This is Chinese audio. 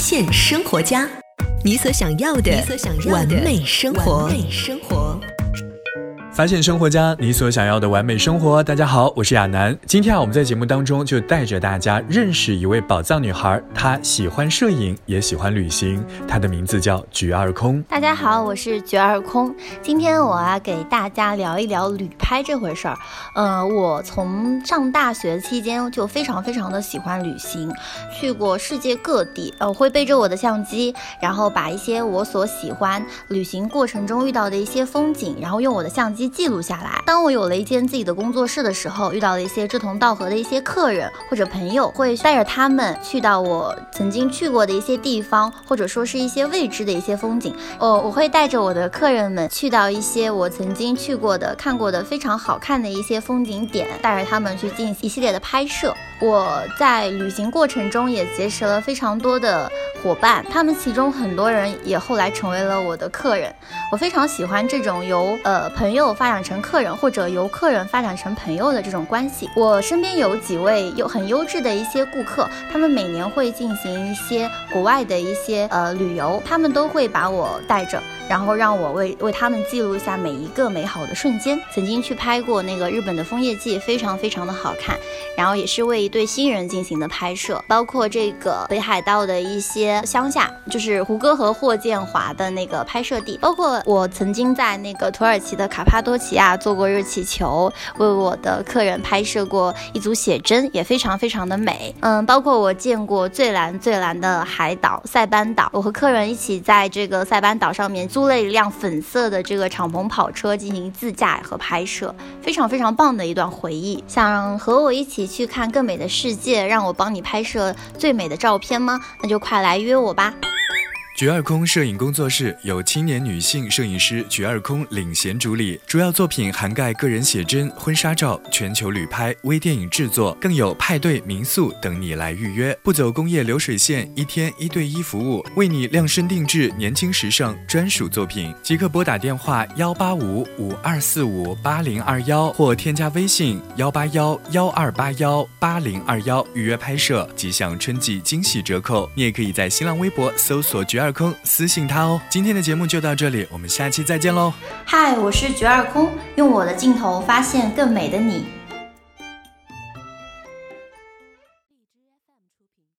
现生活家，你所想要的完美生活。发现生活家，你所想要的完美生活。大家好，我是亚楠。今天啊，我们在节目当中就带着大家认识一位宝藏女孩。她喜欢摄影，也喜欢旅行。她的名字叫菊二空。大家好，我是菊二空。今天我要给大家聊一聊旅拍这回事儿。呃，我从上大学期间就非常非常的喜欢旅行，去过世界各地。呃，会背着我的相机，然后把一些我所喜欢旅行过程中遇到的一些风景，然后用我的相机。记录下来。当我有了一间自己的工作室的时候，遇到了一些志同道合的一些客人或者朋友，会带着他们去到我曾经去过的一些地方，或者说是一些未知的一些风景。哦，我会带着我的客人们去到一些我曾经去过的、看过的非常好看的一些风景点，带着他们去进行一系列的拍摄。我在旅行过程中也结识了非常多的伙伴，他们其中很多人也后来成为了我的客人。我非常喜欢这种由呃朋友发展成客人，或者由客人发展成朋友的这种关系。我身边有几位有很优质的一些顾客，他们每年会进行一些国外的一些呃旅游，他们都会把我带着。然后让我为为他们记录一下每一个美好的瞬间。曾经去拍过那个日本的枫叶季，非常非常的好看。然后也是为一对新人进行的拍摄，包括这个北海道的一些乡下，就是胡歌和霍建华的那个拍摄地。包括我曾经在那个土耳其的卡帕多奇亚做过热气球，为我的客人拍摄过一组写真，也非常非常的美。嗯，包括我见过最蓝最蓝的海岛塞班岛，我和客人一起在这个塞班岛上面租了一辆粉色的这个敞篷跑车进行自驾和拍摄，非常非常棒的一段回忆。想和我一起去看更美的世界，让我帮你拍摄最美的照片吗？那就快来约我吧。菊二空摄影工作室由青年女性摄影师菊二空领衔主理，主要作品涵盖个人写真、婚纱照、全球旅拍、微电影制作，更有派对、民宿等你来预约，不走工业流水线，一天一对一服务，为你量身定制年轻时尚专属作品。即刻拨打电话幺八五五二四五八零二幺，或添加微信幺八幺幺二八幺八零二幺预约拍摄，即享春季惊喜折扣。你也可以在新浪微博搜索菊二空私信他哦。今天的节目就到这里，我们下期再见喽。嗨，我是菊二空，用我的镜头发现更美的你。